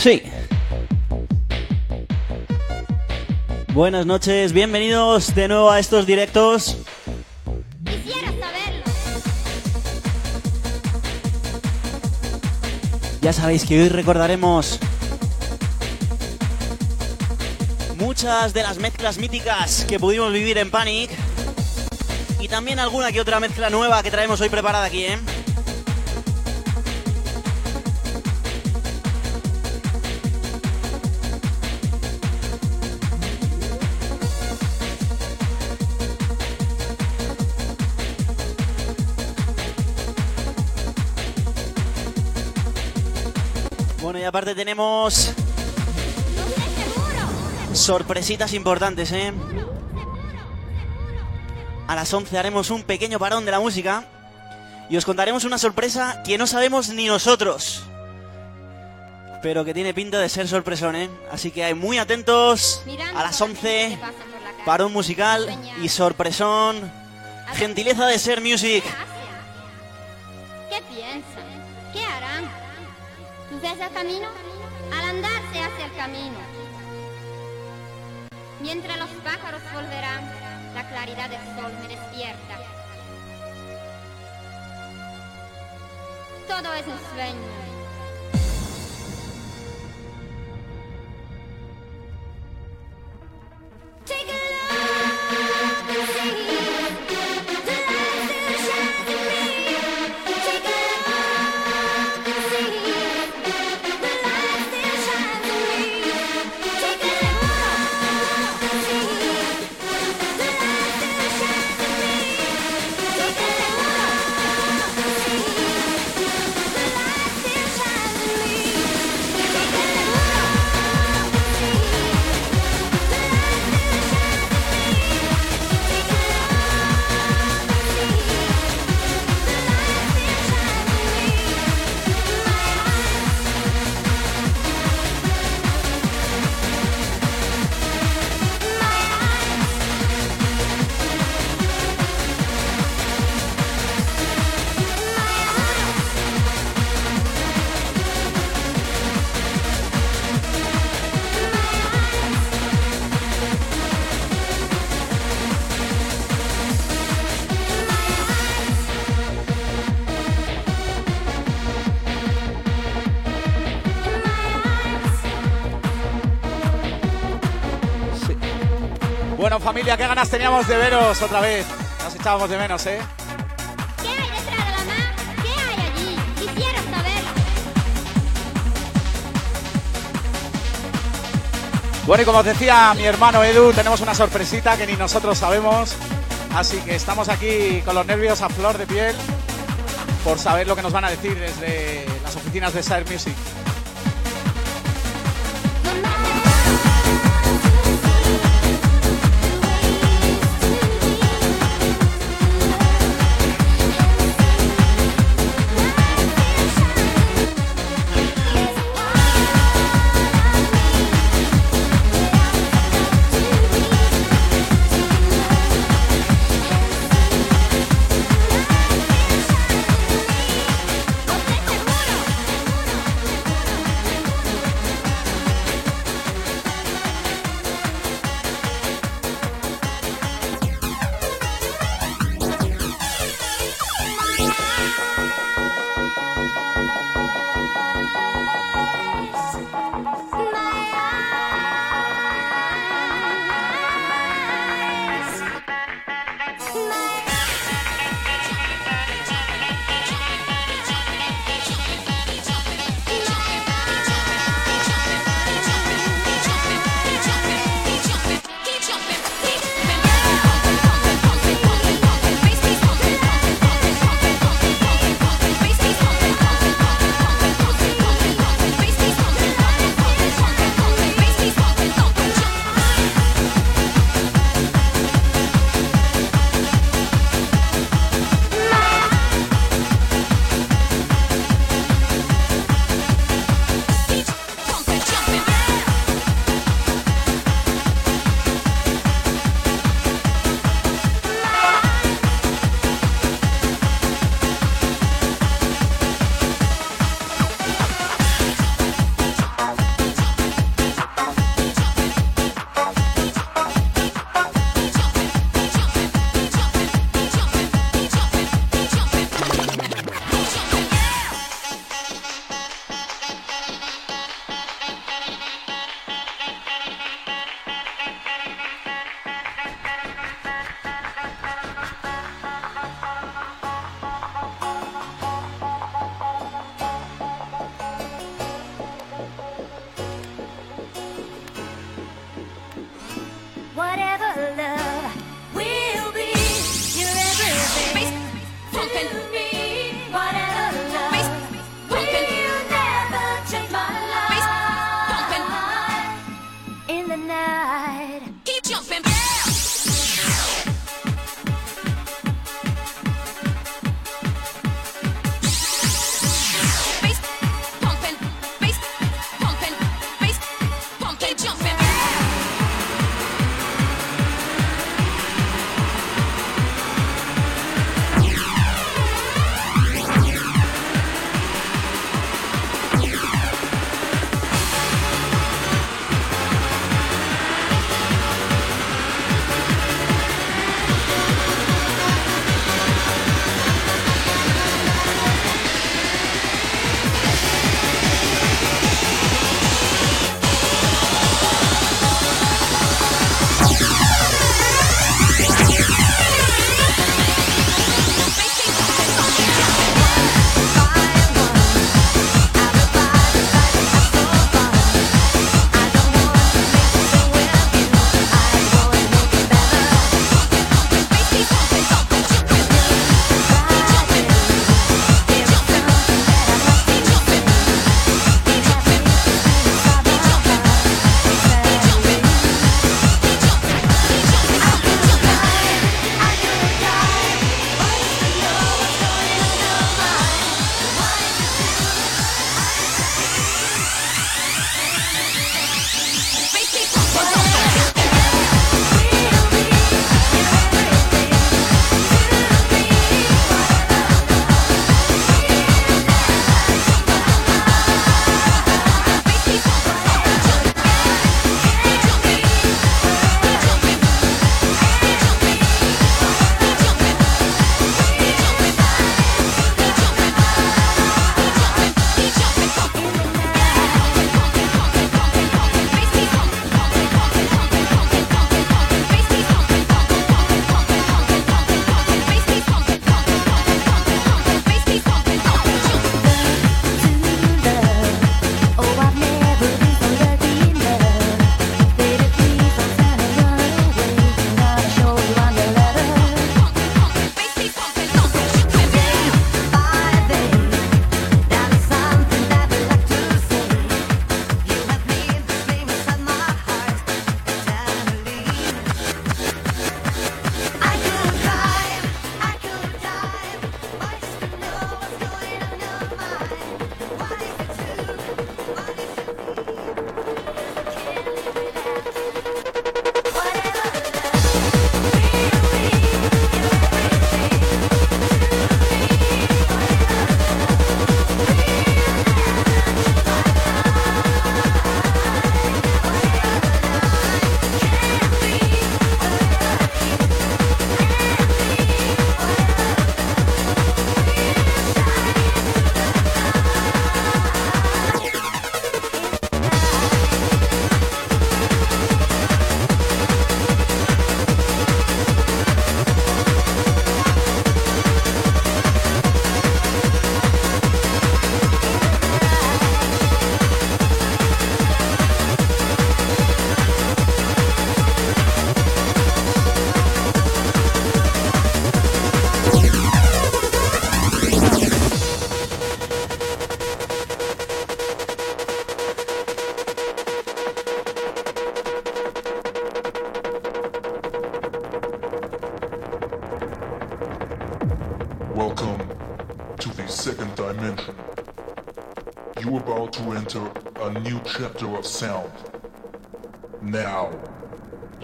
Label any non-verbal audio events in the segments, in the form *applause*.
Sí. Buenas noches, bienvenidos de nuevo a estos directos. Quisiera saberlo. Ya sabéis que hoy recordaremos muchas de las mezclas míticas que pudimos vivir en Panic y también alguna que otra mezcla nueva que traemos hoy preparada aquí, ¿eh? Aparte tenemos sorpresitas importantes, ¿eh? A las 11 haremos un pequeño parón de la música y os contaremos una sorpresa que no sabemos ni nosotros. Pero que tiene pinta de ser sorpresón, ¿eh? Así que muy atentos a las la gente 11, que pasa por la calle. parón musical y sorpresón. Gentileza de Ser Music. ¿Qué hacen? ¿Tú ves el camino? Al andar se hace el camino. Mientras los pájaros volverán, la claridad del sol me despierta. Todo es un sueño. Take a Bueno, familia, qué ganas teníamos de veros otra vez. Nos echábamos de menos, ¿eh? ¿Qué hay detrás de la mar? ¿Qué hay allí? Quisiera saberlo. Bueno, y como os decía mi hermano Edu, tenemos una sorpresita que ni nosotros sabemos. Así que estamos aquí con los nervios a flor de piel por saber lo que nos van a decir desde las oficinas de Sire Music.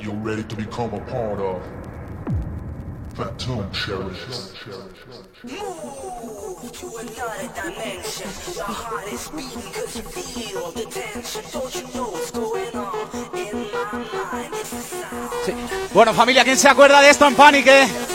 You're ready to become a part of. Move to another dimension. Your heart is beating you feel the. Don't you in. Bueno, familia, ¿quién se acuerda de esto en Panic? eh?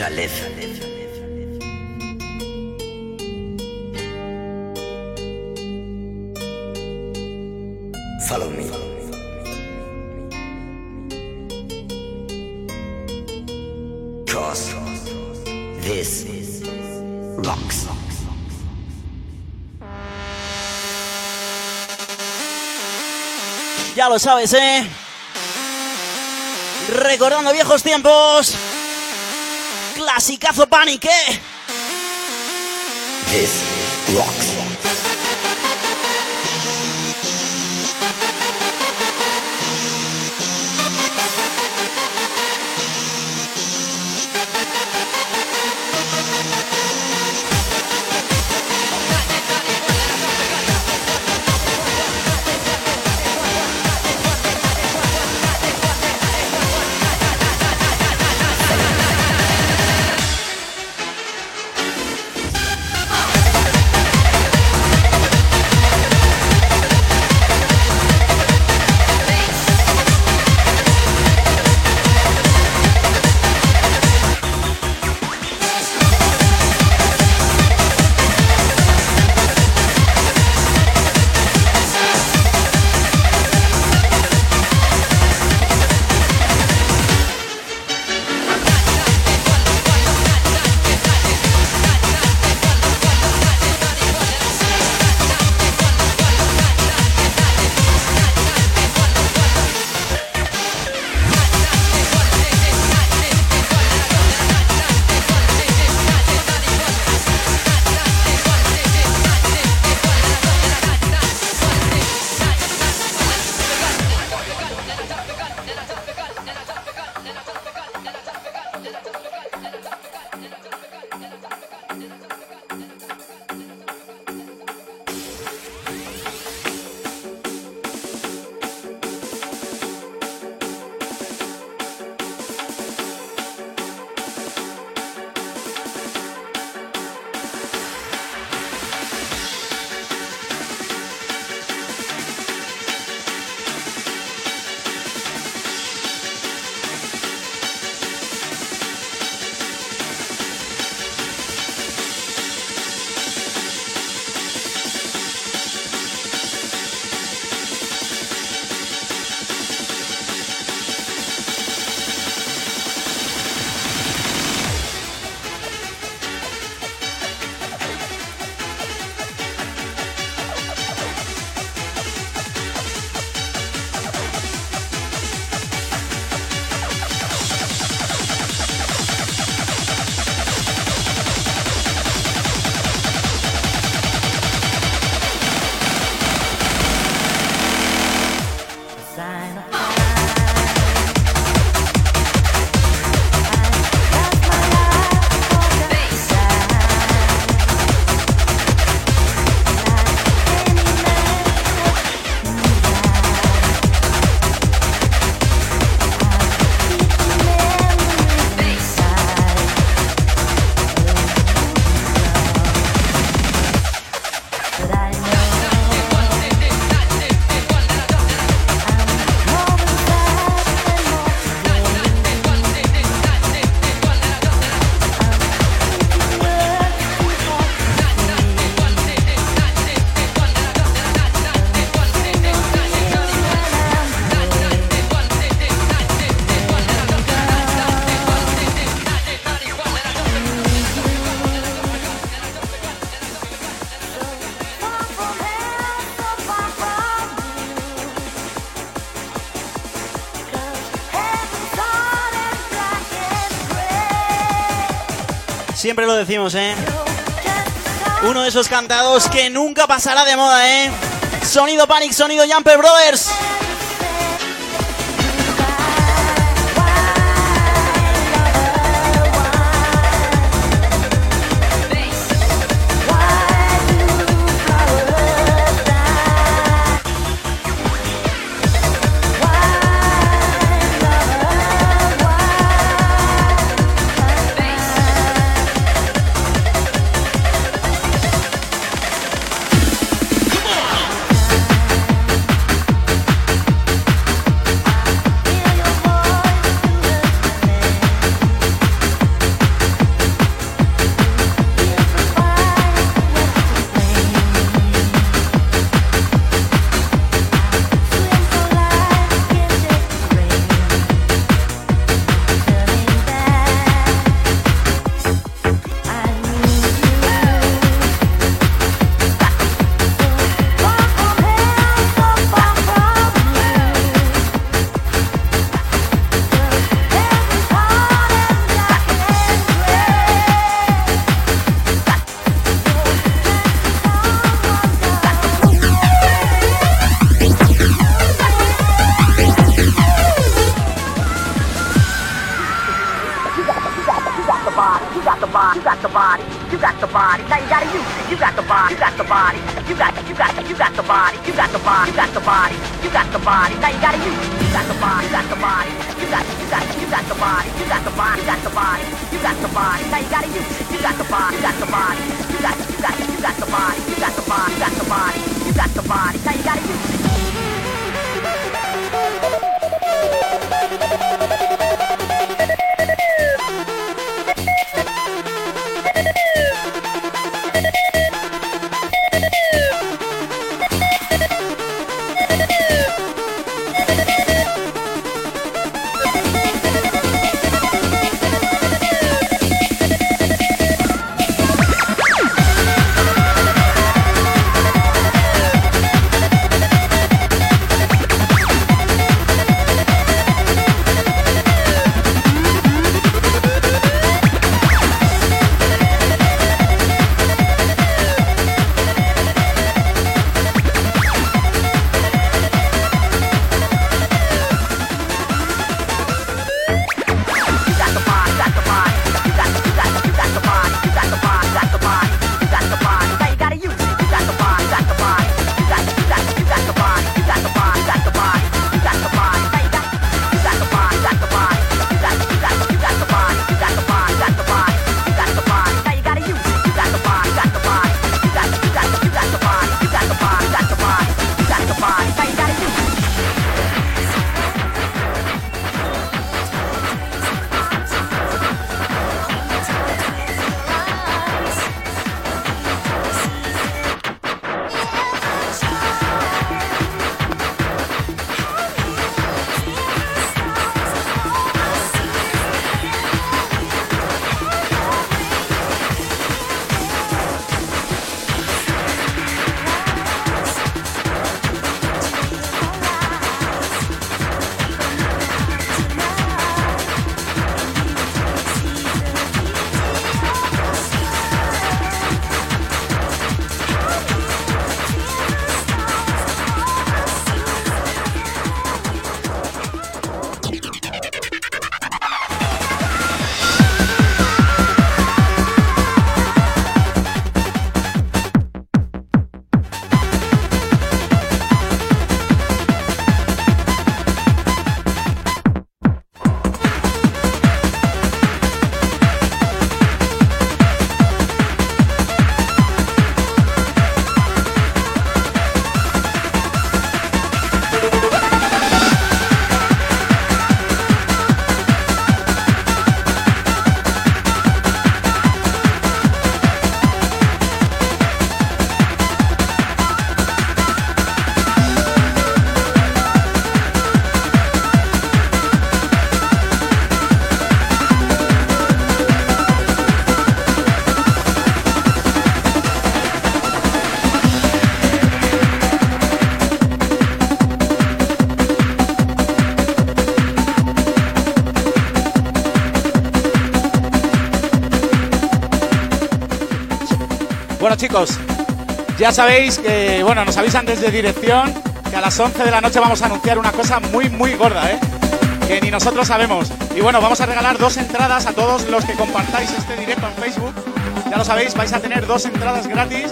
Live. Follow me. Cause this rocks. Ya lo sabes, ¿eh? Recordando viejos tiempos. Clasicazo Panic, ¿eh? This rocks. decimos, ¿eh? Uno de esos cantados que nunca pasará de moda, ¿eh? Sonido Panic, sonido Jumper Brothers. Bueno, chicos, ya sabéis que, bueno, nos avisan desde dirección que a las 11 de la noche vamos a anunciar una cosa muy, muy gorda, ¿eh? Que ni nosotros sabemos. Y bueno, vamos a regalar dos entradas a todos los que compartáis este directo en Facebook. Ya lo sabéis, vais a tener dos entradas gratis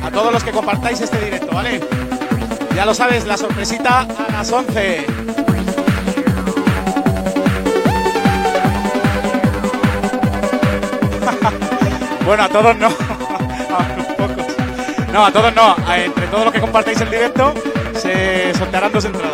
a todos los que compartáis este directo, ¿vale? Ya lo sabes, la sorpresita a las 11. *laughs* Bueno, a todos no. No, a todos no. Entre todos los que compartáis el directo se sortearán dos entradas.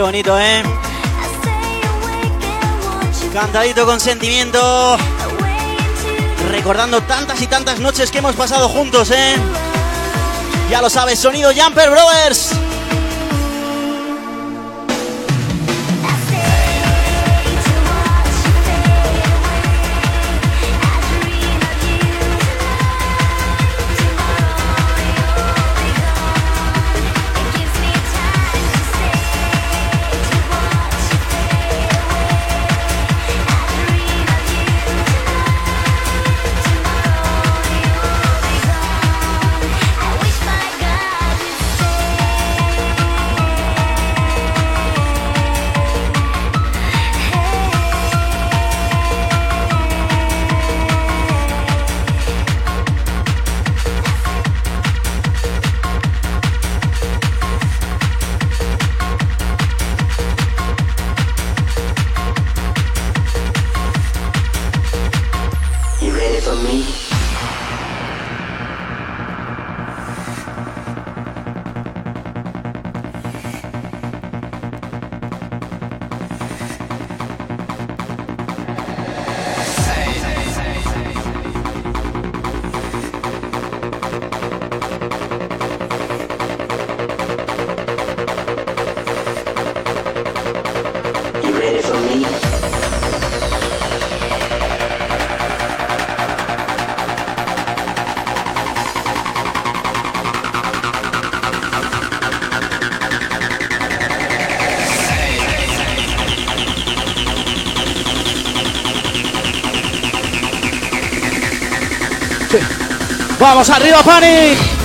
¡Qué bonito, eh! Cantadito con sentimiento, recordando tantas y tantas noches que hemos pasado juntos, eh. Ya lo sabes, sonido Jumper Brothers. Vamos arriba, Panic.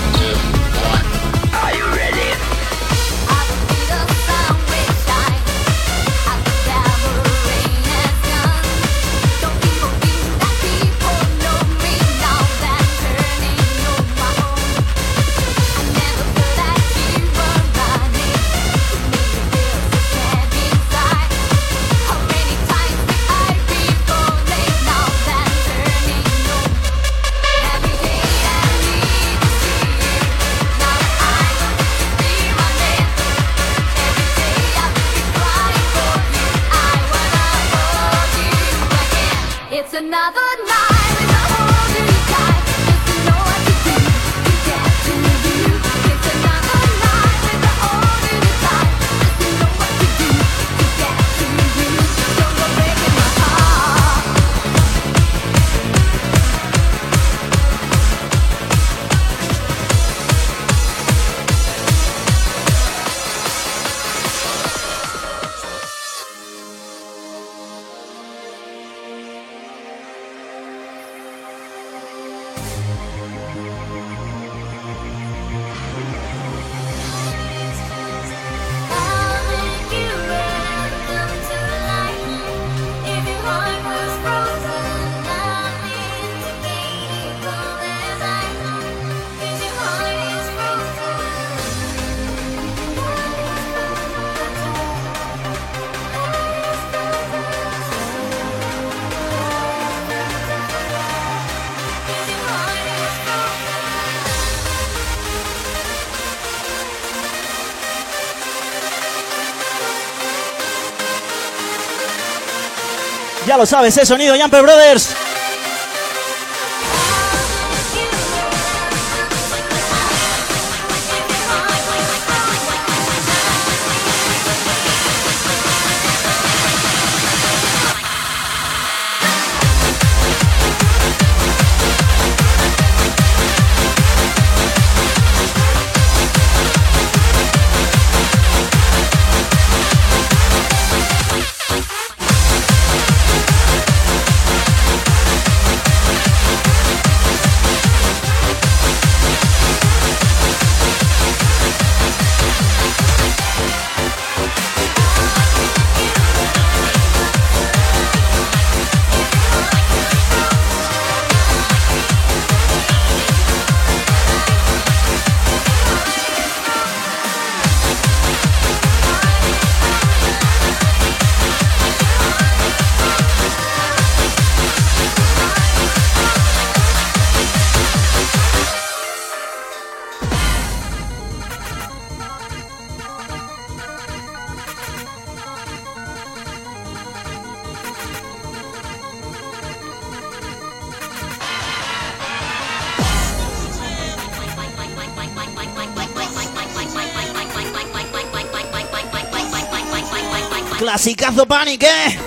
sabes, ¿eh? Sonido Jumper Brothers. Clasicazo Panic, ¿eh?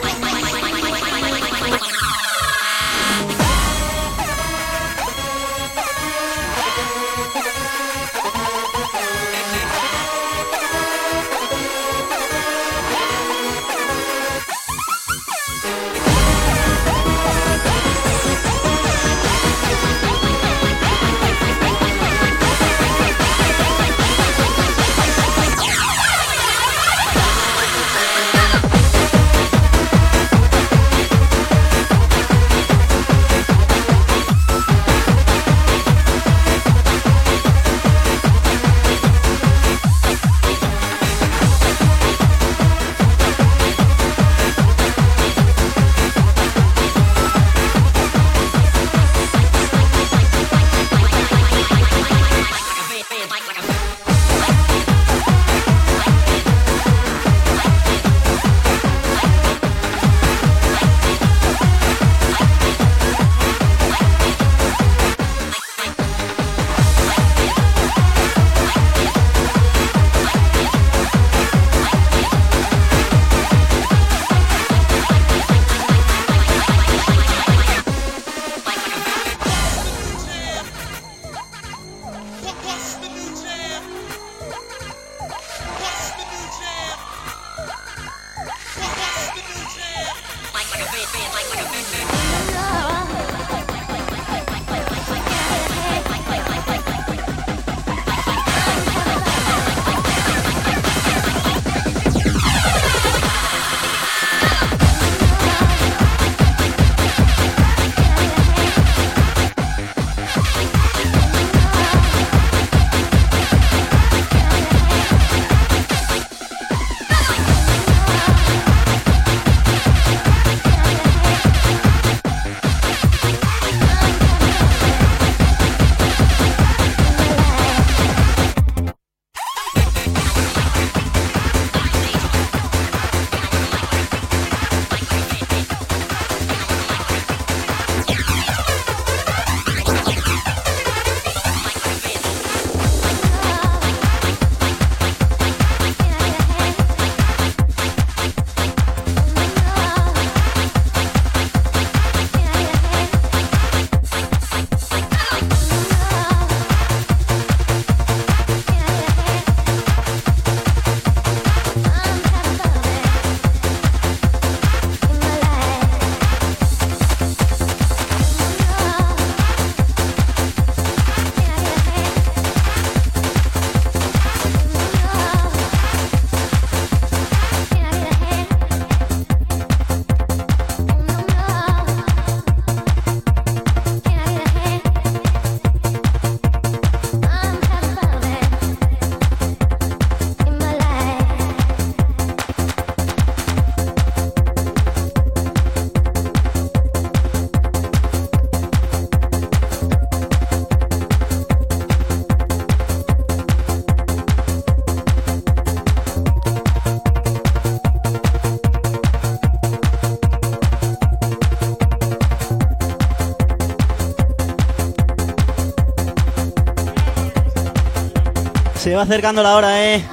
Va acercando la hora, ¿eh?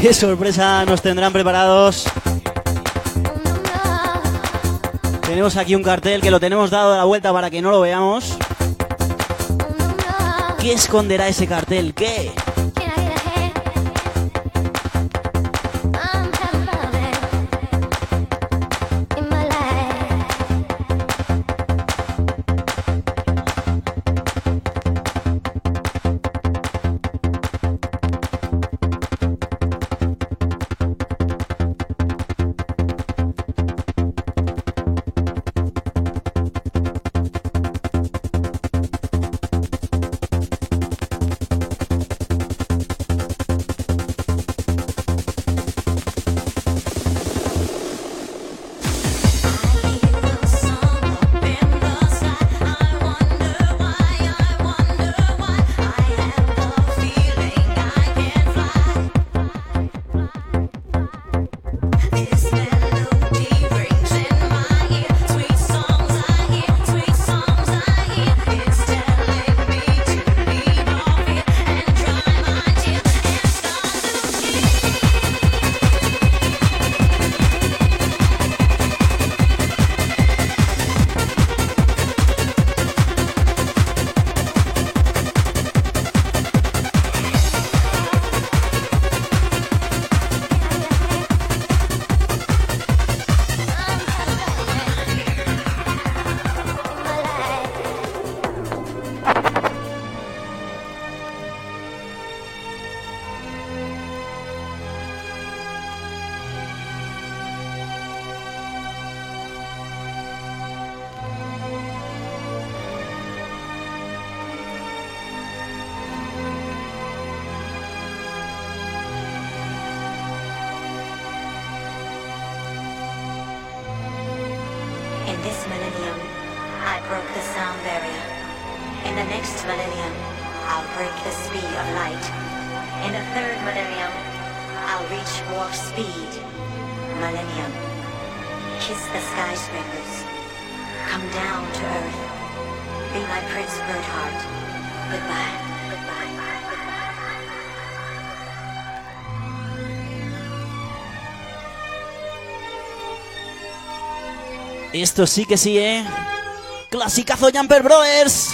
¿Qué sorpresa nos tendrán preparados? Tenemos aquí un cartel que lo tenemos dado la vuelta para que no lo veamos. ¿Qué esconderá ese cartel? ¿Qué? Esto sí que sí, ¿eh? Clasicazo Jumper Brothers.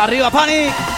Arriba, Panic.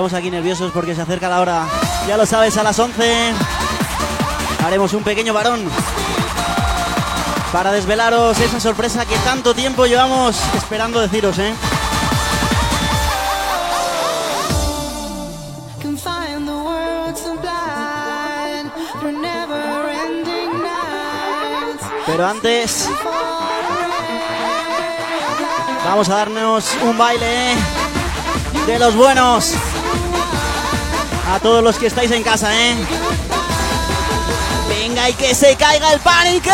Estamos aquí nerviosos porque se acerca la hora. Ya lo sabes, a las 11 haremos un pequeño varón para desvelaros esa sorpresa que tanto tiempo llevamos esperando deciros, ¿eh? Pero antes vamos a darnos un baile ¿eh? de los buenos. A todos los que estáis en casa, ¿eh? Venga y que se caiga el pánico.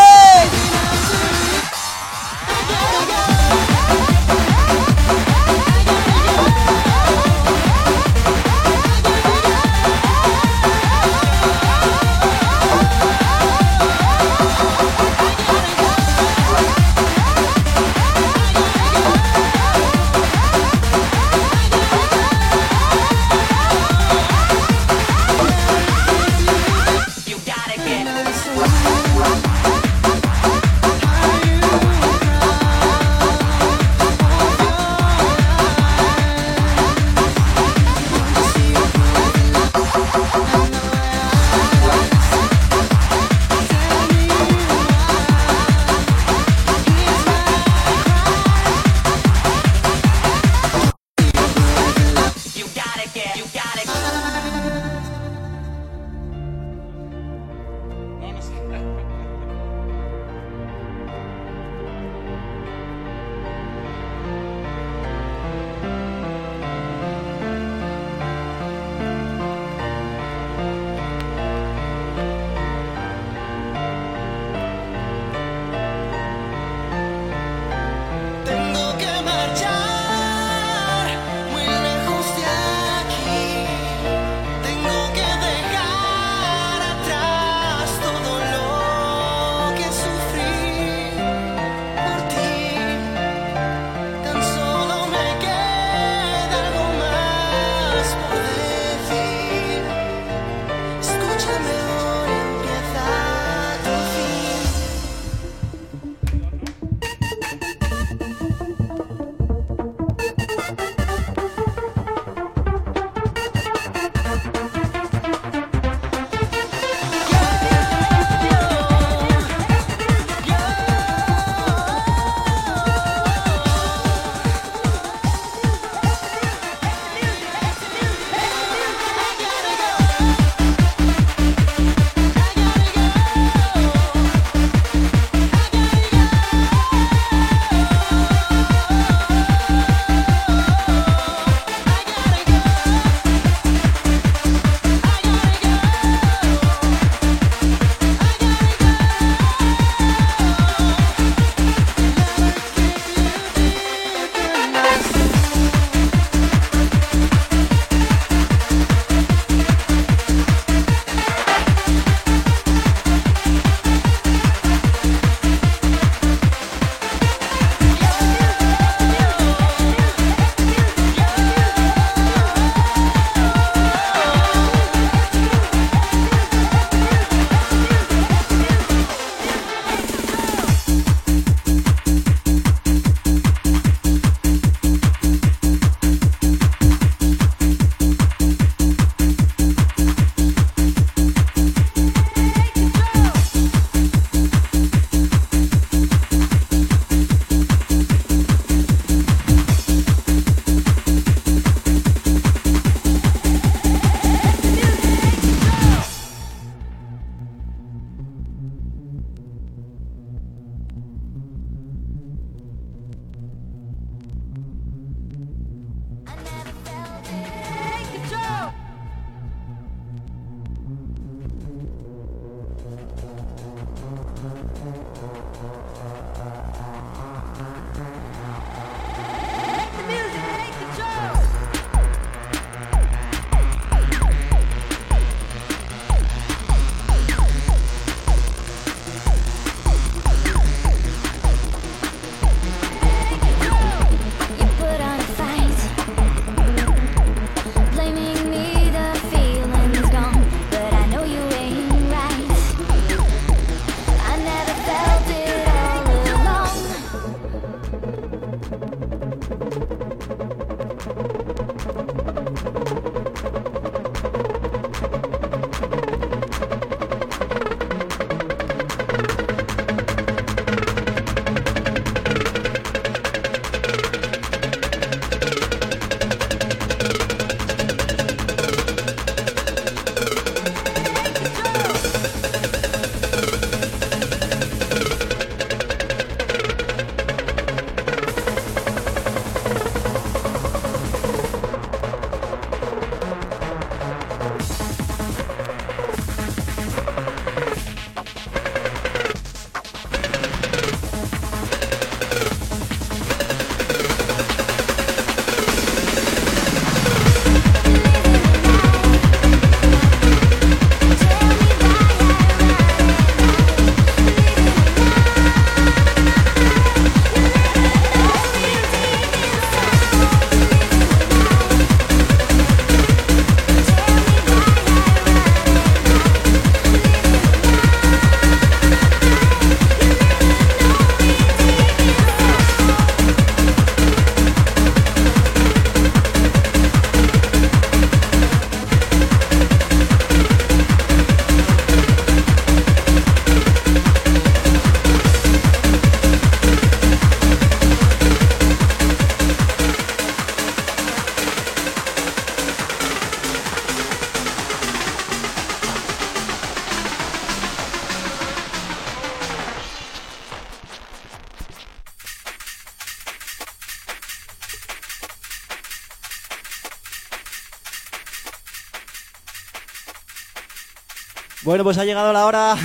Bueno, pues ha llegado la hora.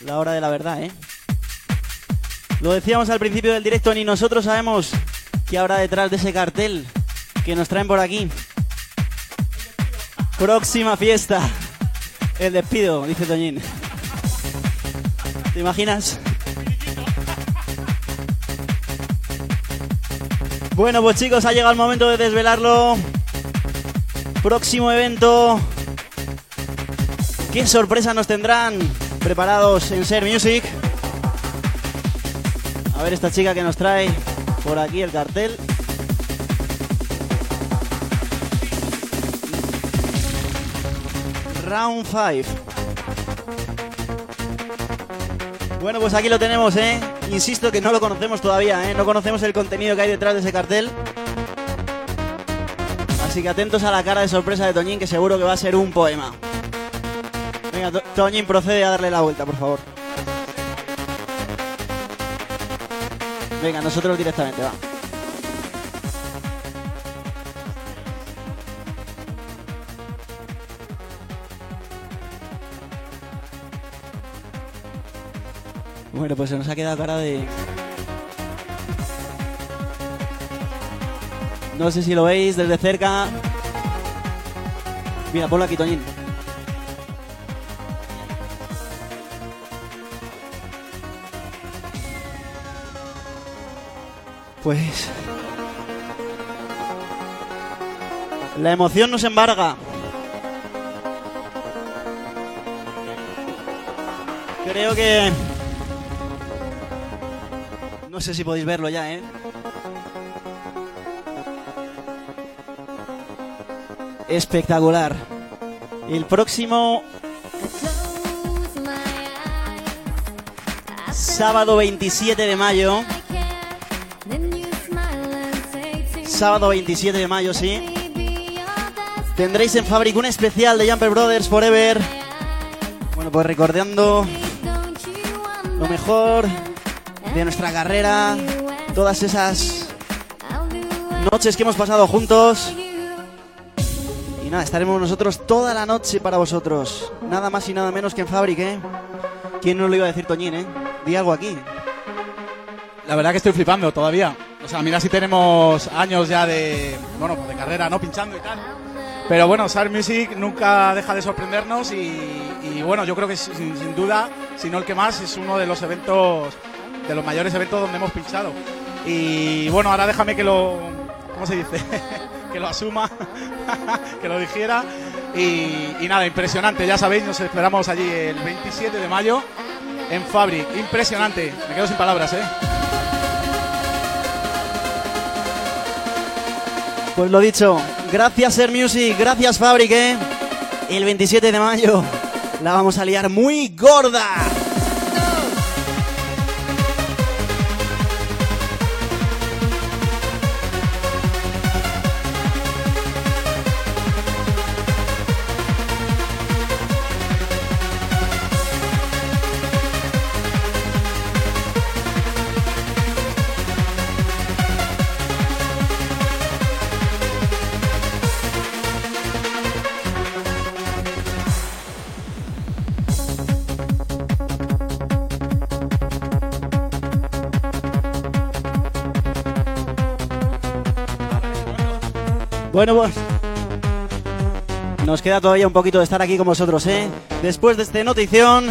La hora de la verdad, ¿eh? Lo decíamos al principio del directo, ni nosotros sabemos qué habrá detrás de ese cartel que nos traen por aquí. Próxima fiesta. El despido, dice Toñín. ¿Te imaginas? Bueno, pues chicos, ha llegado el momento de desvelarlo. Próximo evento. ¿Qué sorpresa nos tendrán preparados en Ser Music? A ver esta chica que nos trae por aquí el cartel. Round 5. Bueno, pues aquí lo tenemos, ¿eh? Insisto que no lo conocemos todavía, ¿eh? No conocemos el contenido que hay detrás de ese cartel. Así que atentos a la cara de sorpresa de Toñín, que seguro que va a ser un poema. Venga, To- Toñín, procede a darle la vuelta, por favor. Venga, nosotros directamente, va. Bueno, pues se nos ha quedado cara de... No sé si lo veis desde cerca. Mira, ponlo aquí, Toñín. Pues... La emoción nos embarga. Creo que... No sé si podéis verlo ya, ¿eh? Espectacular. El próximo sábado 27 de mayo. Sábado 27 de mayo, sí. Tendréis en Fabric un especial de Jumper Brothers Forever. Bueno, pues recordando lo mejor de nuestra carrera, todas esas noches que hemos pasado juntos. Y nada, estaremos nosotros toda la noche para vosotros. Nada más y nada menos que en Fabric, ¿eh? ¿Quién nos lo iba a decir, Toñín, eh? Di algo aquí. La verdad que estoy flipando todavía. O sea, mira si tenemos años ya de, bueno, pues de carrera, ¿no? Pinchando y tal. Pero bueno, Sar Music nunca deja de sorprendernos y, bueno, yo creo que sin, sin duda, si no el que más, es uno de los eventos, de los mayores eventos donde hemos pinchado. Y bueno, ahora déjame que lo, ¿cómo se dice? *laughs* que lo asuma, *laughs* que lo dijera. Y, y nada, impresionante, ya sabéis, nos esperamos allí el 27 de mayo en Fabric. Impresionante, me quedo sin palabras, ¿eh? Pues lo dicho, gracias Ser Music, gracias Fabric, ¿eh? El 27 de mayo la vamos a liar muy gorda. Bueno, pues. Nos queda todavía un poquito de estar aquí con vosotros, ¿eh? Después de este notición.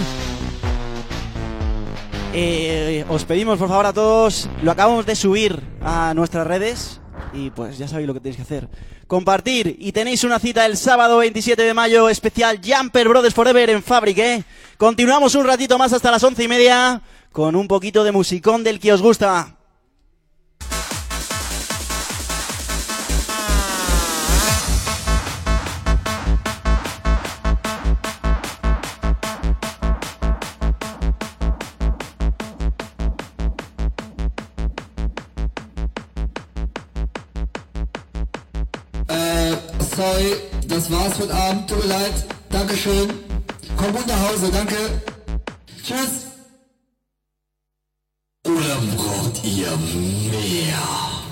eh, os pedimos por favor a todos. Lo acabamos de subir a nuestras redes. Y pues ya sabéis lo que tenéis que hacer. Compartir. Y tenéis una cita el sábado 27 de mayo. Especial Jumper Brothers Forever en Fabric, ¿eh? Continuamos un ratito más hasta las once y media. Con un poquito de musicón del que os gusta. Sorry, das war's für den Abend. Tut mir leid. Dankeschön. Komm gut nach Hause, danke. Tschüss. Oder braucht ihr mehr?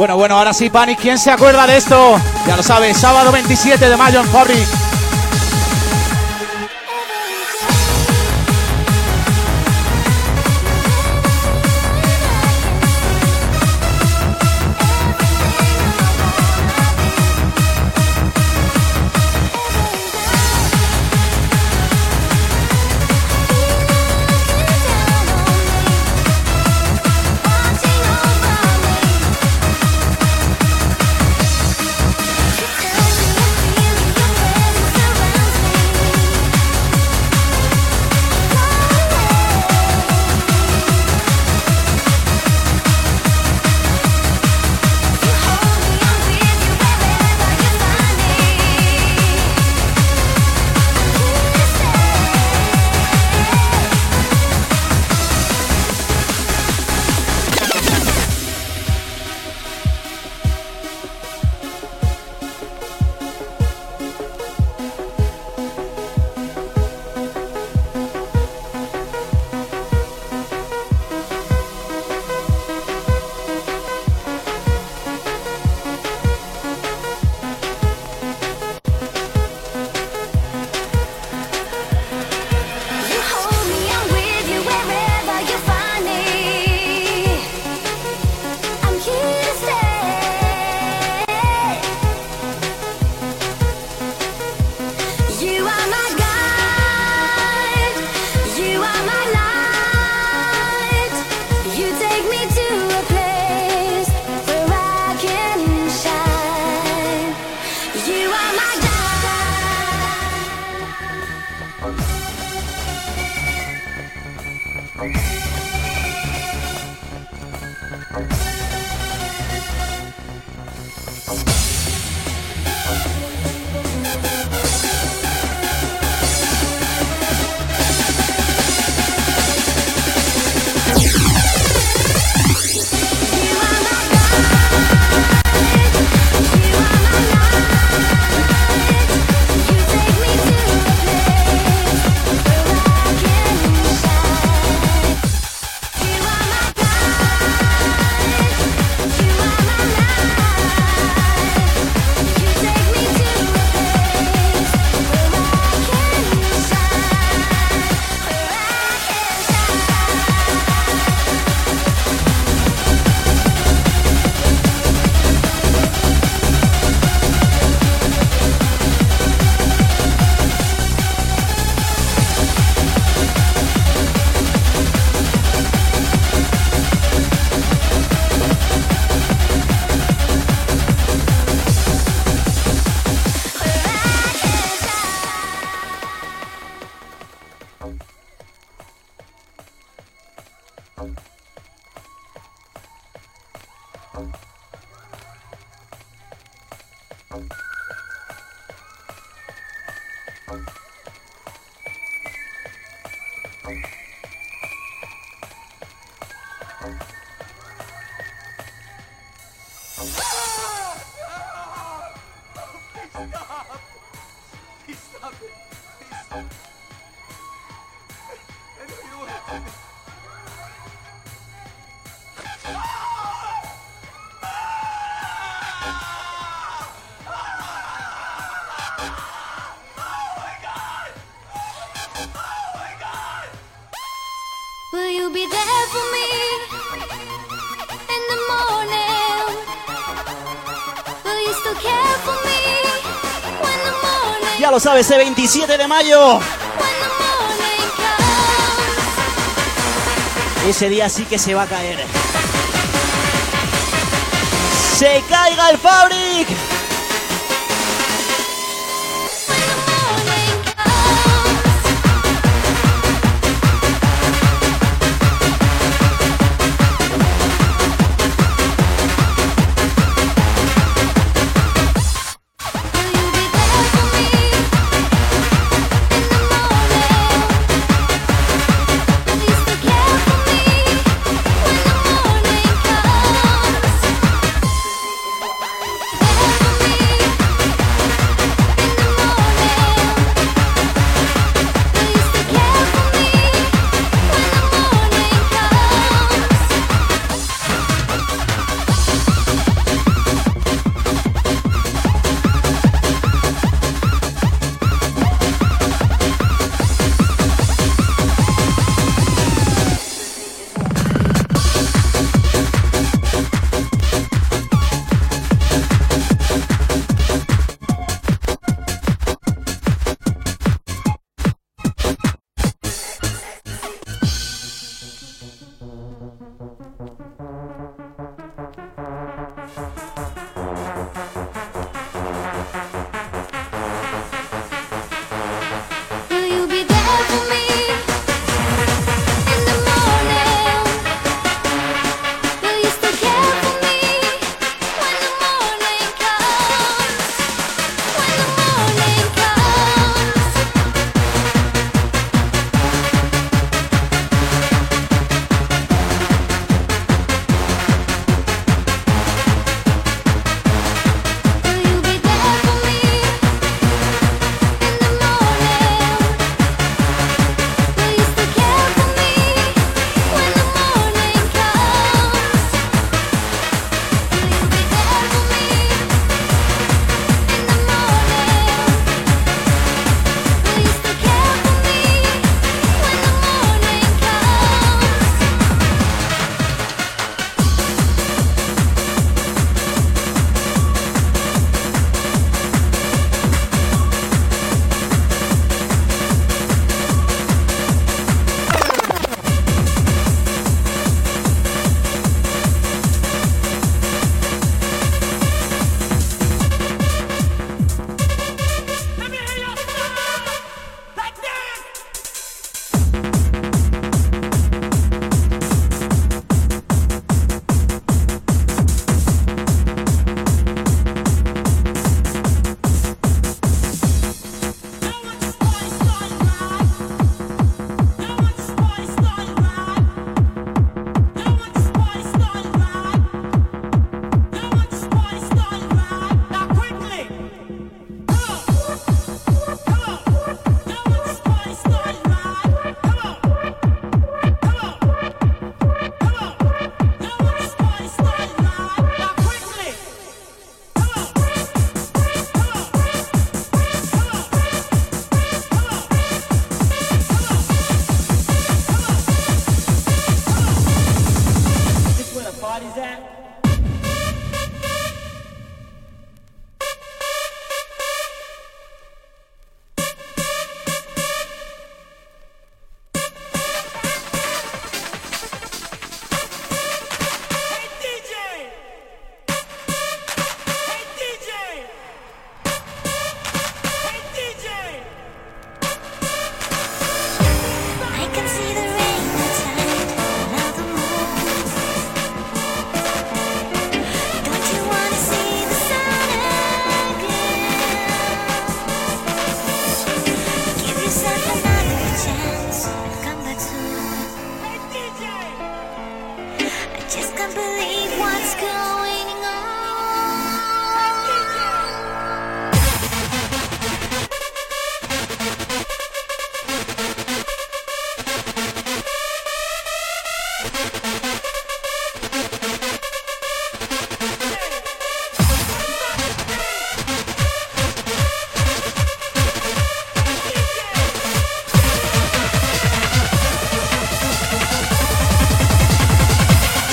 Bueno, bueno, ahora sí, Panic. ¿Quién se acuerda de esto? Ya lo sabe, sábado 27 de mayo en Fabric. lo sabe, ese 27 de mayo. Ese día sí que se va a caer. ¡Se caiga el Fabric!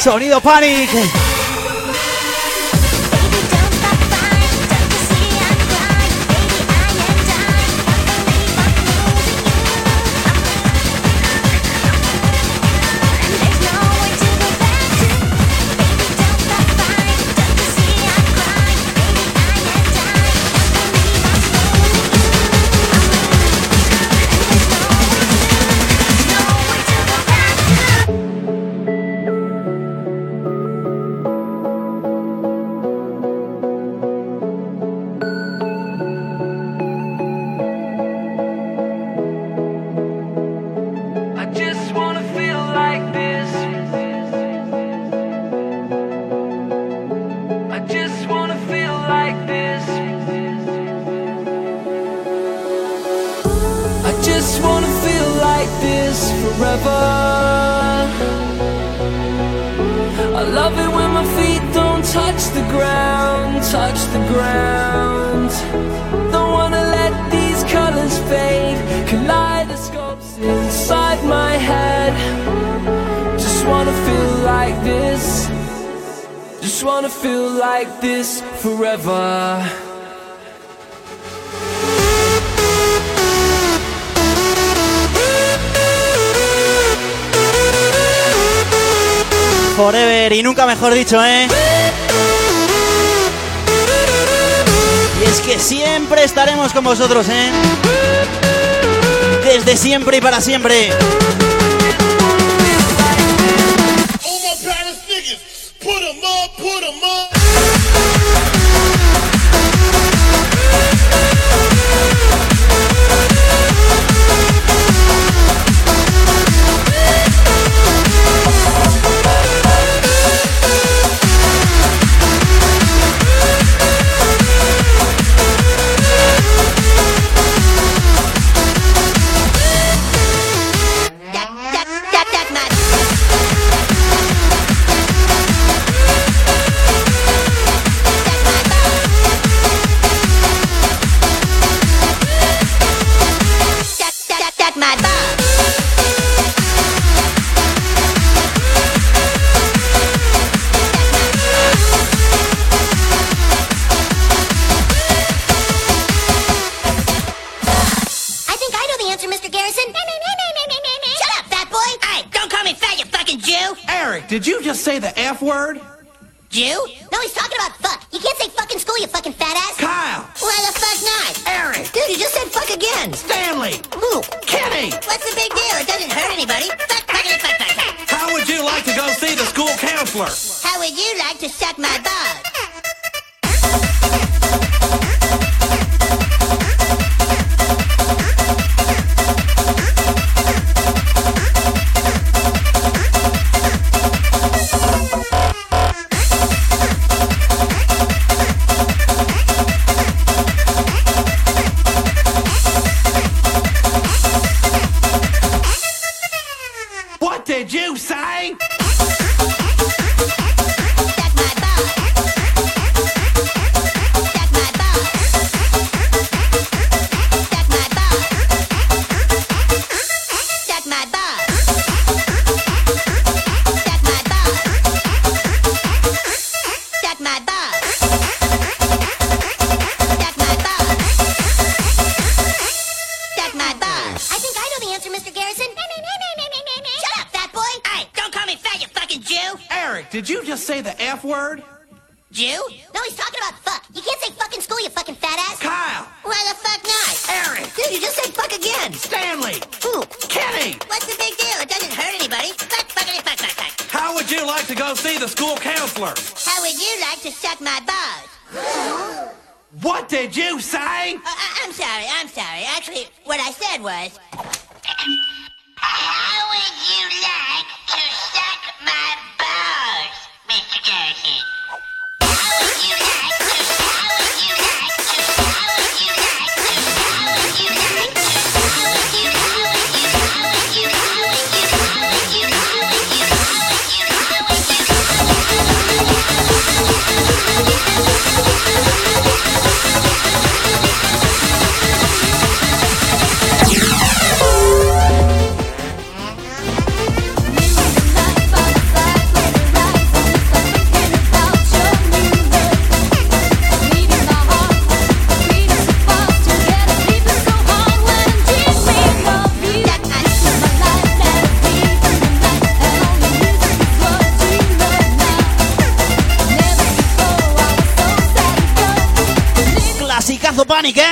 Sonido Panic. Forever y nunca mejor dicho, ¿eh? Y es que siempre estaremos con vosotros, ¿eh? Desde siempre y para siempre. Stanley! Who? Kenny! What's the big deal? It doesn't hurt anybody. Fuck, fuck, fuck, fuck, fuck. How would you like to go see the school counselor? How would you like to suck my balls? what did you say? Uh, I- I'm sorry, I'm sorry. Actually, what I said was... How would you like to suck my balls, Mr. Darcy? Panic, ¿eh?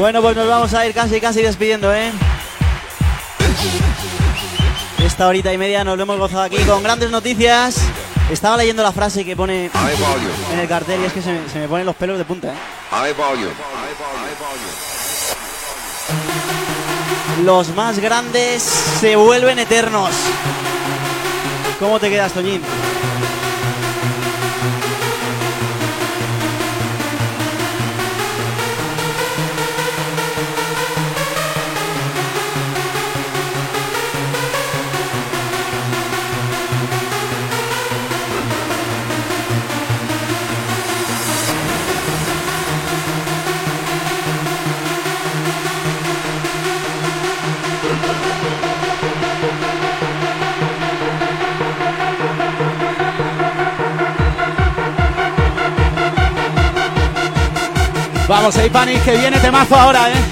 Bueno, pues nos vamos a ir casi, casi despidiendo, ¿eh? Esta horita y media nos lo hemos gozado aquí con grandes noticias. Estaba leyendo la frase que pone en el cartel y es que se me, se me ponen los pelos de punta, ¿eh? Los más grandes se vuelven eternos. ¿Cómo te quedas, Toñín? Vamos, ahí Panic, que viene temazo ahora, ¿eh?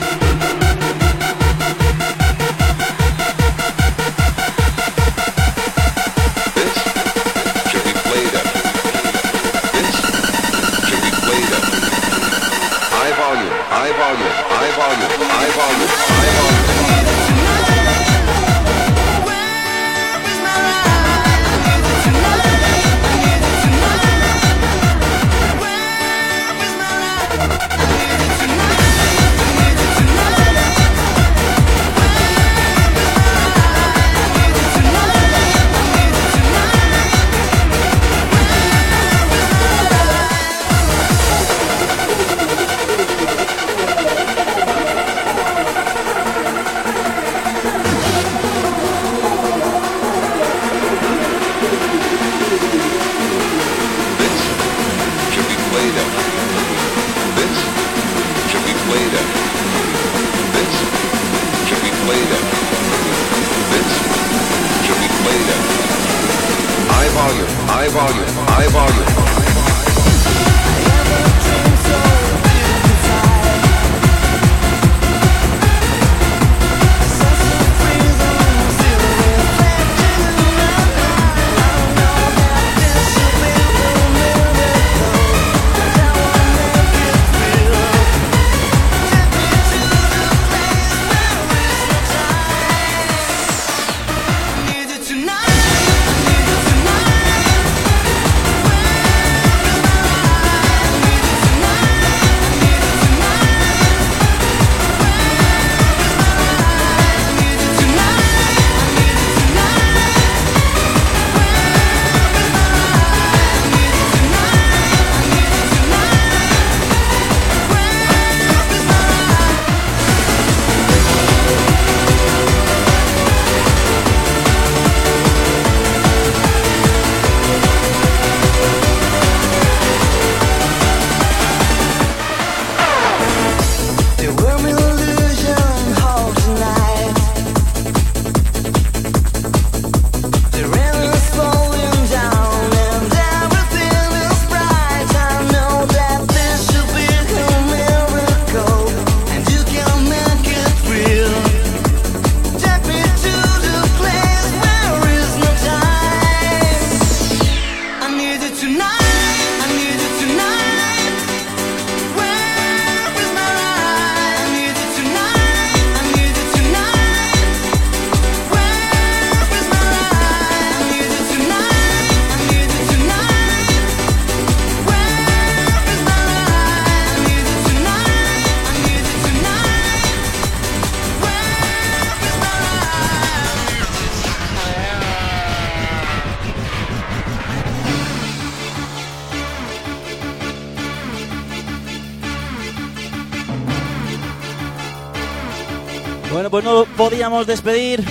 Despedir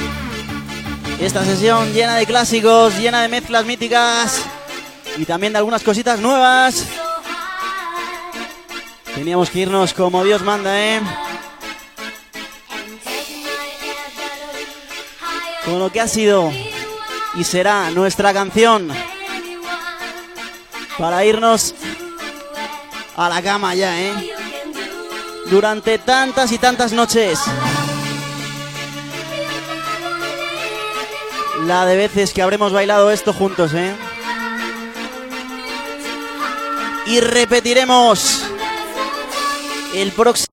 esta sesión llena de clásicos, llena de mezclas míticas y también de algunas cositas nuevas. Teníamos que irnos como Dios manda, ¿eh? Con lo que ha sido y será nuestra canción para irnos a la cama ya, ¿eh? Durante tantas y tantas noches. La de veces que habremos bailado esto juntos, ¿eh? Y repetiremos el próximo...